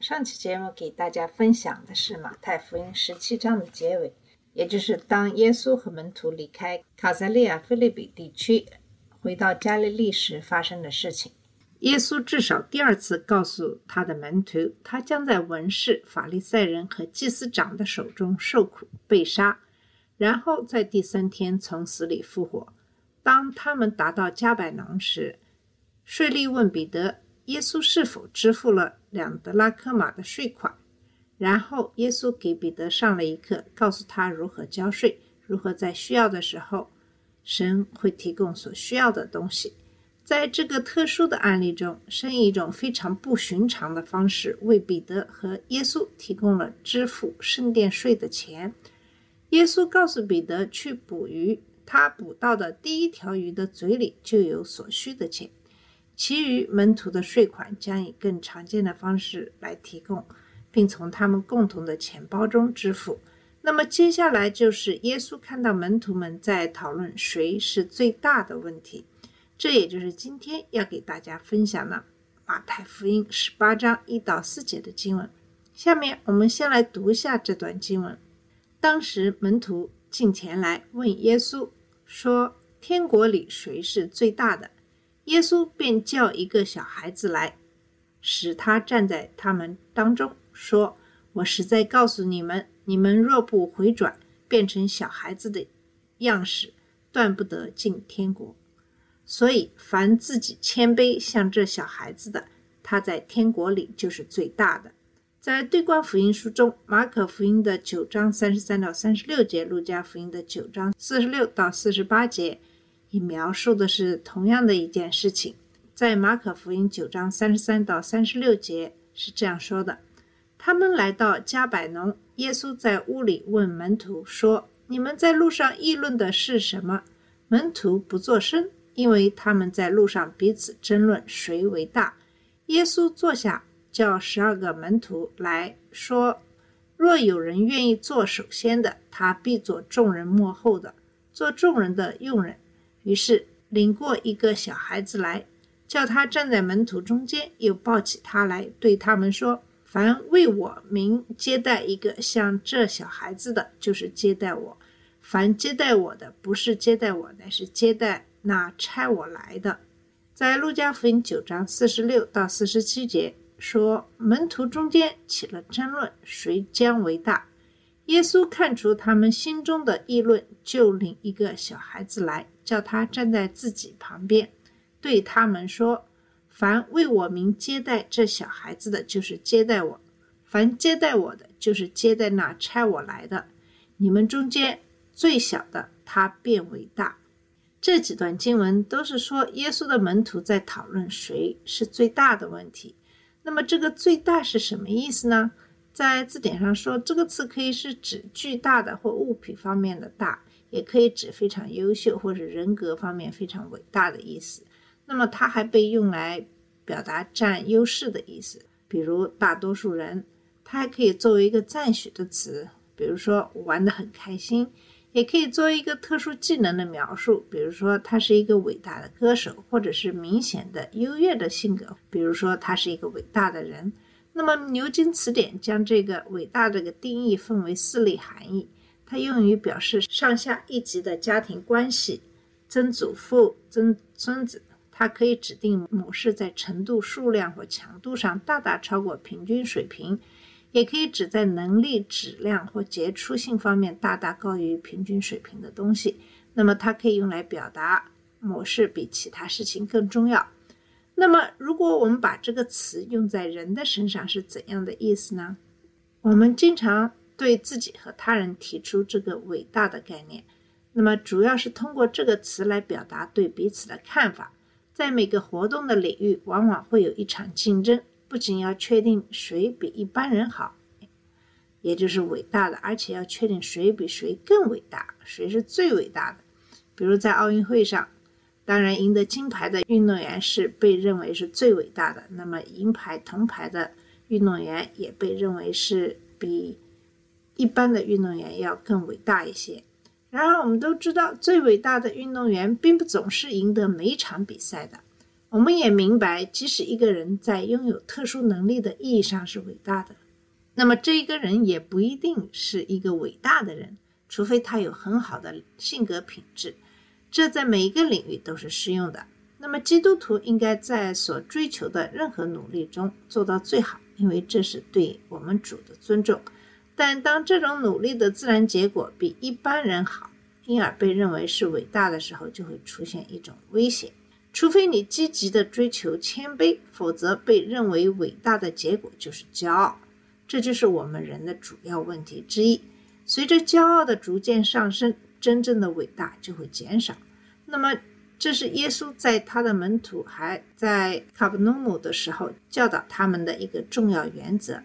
上期节目给大家分享的是马太福音十七章的结尾，也就是当耶稣和门徒离开卡萨利亚菲利比地区，回到加利利时发生的事情。耶稣至少第二次告诉他的门徒，他将在文士、法利赛人和祭司长的手中受苦、被杀，然后在第三天从死里复活。当他们达到加百农时，税吏问彼得：“耶稣是否支付了两德拉科马的税款？”然后耶稣给彼得上了一课，告诉他如何交税，如何在需要的时候，神会提供所需要的东西。在这个特殊的案例中，神以一种非常不寻常的方式为彼得和耶稣提供了支付圣殿税的钱。耶稣告诉彼得去捕鱼，他捕到的第一条鱼的嘴里就有所需的钱。其余门徒的税款将以更常见的方式来提供，并从他们共同的钱包中支付。那么接下来就是耶稣看到门徒们在讨论谁是最大的问题，这也就是今天要给大家分享的马太福音十八章一到四节的经文。下面我们先来读一下这段经文。当时门徒进前来问耶稣说：“天国里谁是最大的？”耶稣便叫一个小孩子来，使他站在他们当中，说：“我实在告诉你们，你们若不回转，变成小孩子的样式，断不得进天国。所以，凡自己谦卑像这小孩子的，他在天国里就是最大的。”在对观福音书中，马可福音的九章三十三到三十六节，路加福音的九章四十六到四十八节。也描述的是同样的一件事情。在马可福音九章三十三到三十六节是这样说的：他们来到加百农，耶稣在屋里问门徒说：“你们在路上议论的是什么？”门徒不作声，因为他们在路上彼此争论谁为大。耶稣坐下，叫十二个门徒来说：“若有人愿意做首先的，他必做众人幕后的，做众人的用人。”于是领过一个小孩子来，叫他站在门徒中间，又抱起他来，对他们说：“凡为我名接待一个像这小孩子的，就是接待我；凡接待我的，不是接待我，乃是接待那差我来的。”在路加福音九章四十六到四十七节说，门徒中间起了争论，谁将为大。耶稣看出他们心中的议论，就领一个小孩子来，叫他站在自己旁边，对他们说：“凡为我名接待这小孩子的，就是接待我；凡接待我的，就是接待那差我来的。你们中间最小的，他变为大。”这几段经文都是说耶稣的门徒在讨论谁是最大的问题。那么，这个“最大”是什么意思呢？在字典上说，这个词可以是指巨大的或物品方面的大，也可以指非常优秀或者人格方面非常伟大的意思。那么它还被用来表达占优势的意思，比如大多数人。它还可以作为一个赞许的词，比如说玩得很开心，也可以作为一个特殊技能的描述，比如说他是一个伟大的歌手，或者是明显的优越的性格，比如说他是一个伟大的人。那么牛津词典将这个伟大这个定义分为四类含义，它用于表示上下一级的家庭关系，曾祖父、曾孙子。它可以指定某事在程度、数量或强度上大大超过平均水平，也可以指在能力、质量或杰出性方面大大高于平均水平的东西。那么它可以用来表达某事比其他事情更重要。那么，如果我们把这个词用在人的身上，是怎样的意思呢？我们经常对自己和他人提出这个伟大的概念，那么主要是通过这个词来表达对彼此的看法。在每个活动的领域，往往会有一场竞争，不仅要确定谁比一般人好，也就是伟大的，而且要确定谁比谁更伟大，谁是最伟大的。比如在奥运会上，当然赢得金牌的运动员是被认为是最伟大的，那么银牌、铜牌的运动员也被认为是比一般的运动员要更伟大一些。然而，我们都知道，最伟大的运动员并不总是赢得每一场比赛的。我们也明白，即使一个人在拥有特殊能力的意义上是伟大的，那么这一个人也不一定是一个伟大的人，除非他有很好的性格品质。这在每一个领域都是适用的。那么，基督徒应该在所追求的任何努力中做到最好，因为这是对我们主的尊重。但当这种努力的自然结果比一般人好，因而被认为是伟大的时候，就会出现一种危险。除非你积极的追求谦卑，否则被认为伟大的结果就是骄傲。这就是我们人的主要问题之一。随着骄傲的逐渐上升，真正的伟大就会减少。那么，这是耶稣在他的门徒还在卡布努姆的时候教导他们的一个重要原则。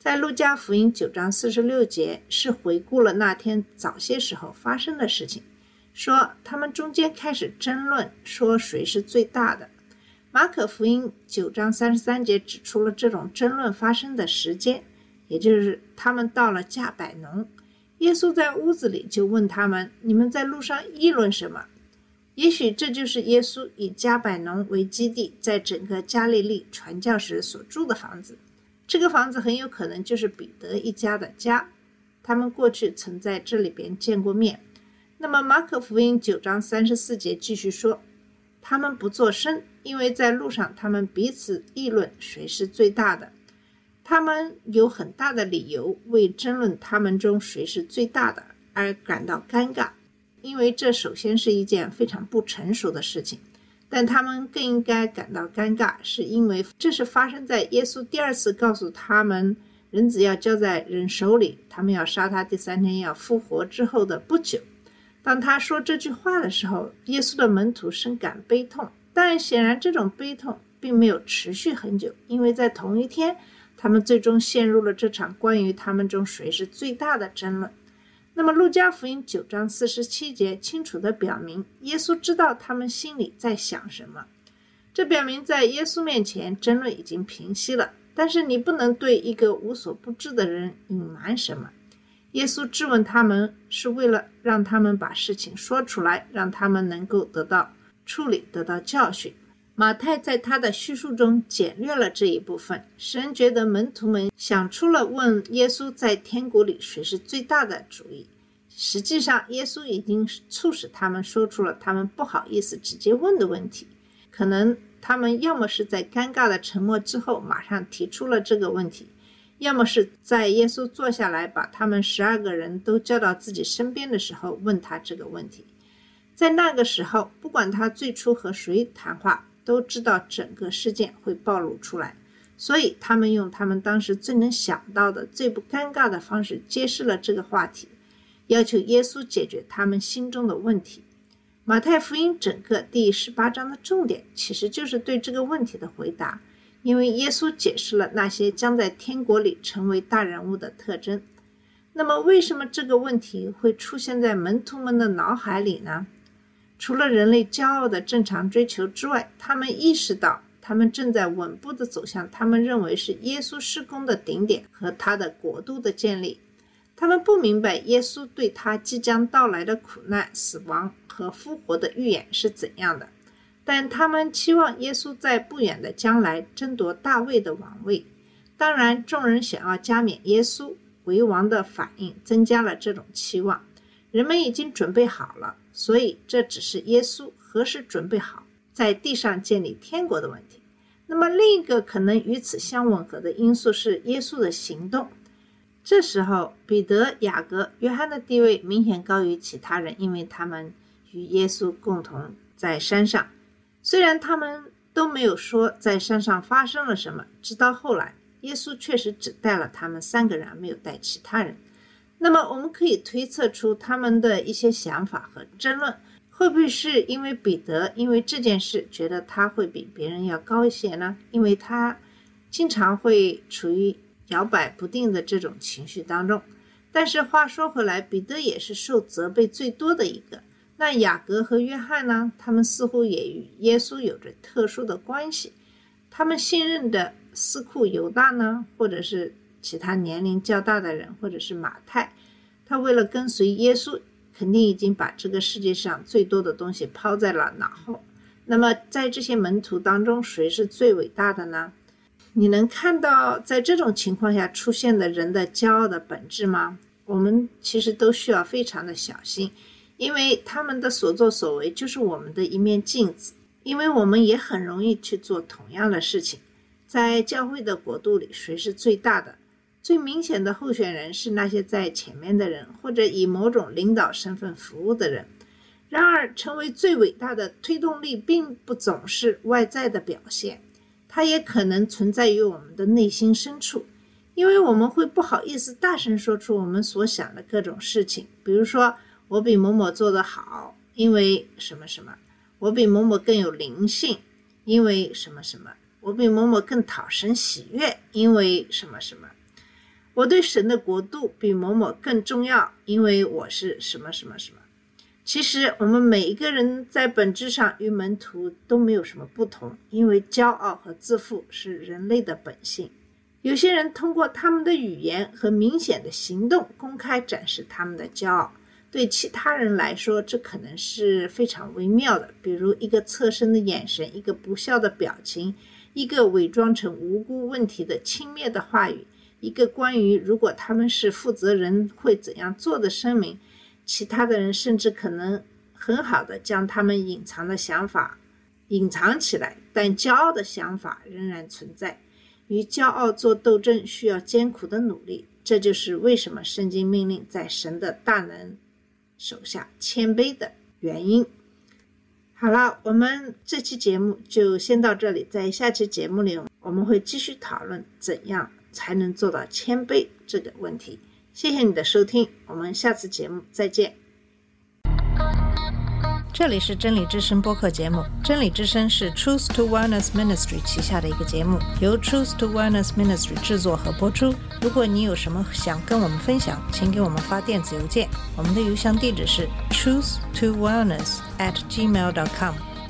在路加福音九章四十六节是回顾了那天早些时候发生的事情，说他们中间开始争论，说谁是最大的。马可福音九章三十三节指出了这种争论发生的时间，也就是他们到了加百农，耶稣在屋子里就问他们：“你们在路上议论什么？”也许这就是耶稣以加百农为基地，在整个加利利传教时所住的房子。这个房子很有可能就是彼得一家的家，他们过去曾在这里边见过面。那么马可福音九章三十四节继续说，他们不作声，因为在路上他们彼此议论谁是最大的。他们有很大的理由为争论他们中谁是最大的而感到尴尬，因为这首先是一件非常不成熟的事情。但他们更应该感到尴尬，是因为这是发生在耶稣第二次告诉他们人子要交在人手里，他们要杀他，第三天要复活之后的不久。当他说这句话的时候，耶稣的门徒深感悲痛，但显然这种悲痛并没有持续很久，因为在同一天，他们最终陷入了这场关于他们中谁是最大的争论。那么，《路加福音》九章四十七节清楚地表明，耶稣知道他们心里在想什么。这表明，在耶稣面前，争论已经平息了。但是，你不能对一个无所不知的人隐瞒什么。耶稣质问他们，是为了让他们把事情说出来，让他们能够得到处理，得到教训。马太在他的叙述中简略了这一部分，使人觉得门徒们想出了问耶稣在天国里谁是最大的主意。实际上，耶稣已经促使他们说出了他们不好意思直接问的问题。可能他们要么是在尴尬的沉默之后马上提出了这个问题，要么是在耶稣坐下来把他们十二个人都叫到自己身边的时候问他这个问题。在那个时候，不管他最初和谁谈话。都知道整个事件会暴露出来，所以他们用他们当时最能想到的、最不尴尬的方式揭示了这个话题，要求耶稣解决他们心中的问题。马太福音整个第十八章的重点其实就是对这个问题的回答，因为耶稣解释了那些将在天国里成为大人物的特征。那么，为什么这个问题会出现在门徒们的脑海里呢？除了人类骄傲的正常追求之外，他们意识到他们正在稳步地走向他们认为是耶稣施工的顶点和他的国度的建立。他们不明白耶稣对他即将到来的苦难、死亡和复活的预言是怎样的，但他们期望耶稣在不远的将来争夺大卫的王位。当然，众人想要加冕耶稣为王的反应增加了这种期望。人们已经准备好了。所以，这只是耶稣何时准备好在地上建立天国的问题。那么，另一个可能与此相吻合的因素是耶稣的行动。这时候，彼得、雅各、约翰的地位明显高于其他人，因为他们与耶稣共同在山上。虽然他们都没有说在山上发生了什么，直到后来，耶稣确实只带了他们三个人，没有带其他人。那么，我们可以推测出他们的一些想法和争论，会不会是因为彼得因为这件事觉得他会比别人要高一些呢？因为他经常会处于摇摆不定的这种情绪当中。但是话说回来，彼得也是受责备最多的一个。那雅各和约翰呢？他们似乎也与耶稣有着特殊的关系。他们信任的司库犹大呢，或者是其他年龄较大的人，或者是马太，他为了跟随耶稣，肯定已经把这个世界上最多的东西抛在了脑后。那么，在这些门徒当中，谁是最伟大的呢？你能看到在这种情况下出现的人的骄傲的本质吗？我们其实都需要非常的小心，因为他们的所作所为就是我们的一面镜子。因为我们也很容易去做同样的事情。在教会的国度里，谁是最大的？最明显的候选人是那些在前面的人，或者以某种领导身份服务的人。然而，成为最伟大的推动力并不总是外在的表现，它也可能存在于我们的内心深处，因为我们会不好意思大声说出我们所想的各种事情，比如说我比某某做得好，因为什么什么；我比某某更有灵性，因为什么什么；我比某某更讨神喜悦，因为什么什么；我对神的国度比某某更重要，因为我是什么什么什么。其实，我们每一个人在本质上与门徒都没有什么不同，因为骄傲和自负是人类的本性。有些人通过他们的语言和明显的行动公开展示他们的骄傲，对其他人来说，这可能是非常微妙的，比如一个侧身的眼神，一个不笑的表情，一个伪装成无辜问题的轻蔑的话语，一个关于如果他们是负责人会怎样做的声明。其他的人甚至可能很好的将他们隐藏的想法隐藏起来，但骄傲的想法仍然存在。与骄傲做斗争需要艰苦的努力，这就是为什么圣经命令在神的大能手下谦卑的原因。好了，我们这期节目就先到这里，在下期节目里我们会继续讨论怎样才能做到谦卑这个问题。谢谢你的收听，我们下次节目再见。这里是真理之声播客节目，真理之声是 Truth to Wellness Ministry 旗下的一个节目，由 Truth to Wellness Ministry 制作和播出。如果你有什么想跟我们分享，请给我们发电子邮件，我们的邮箱地址是 truth to wellness at gmail.com。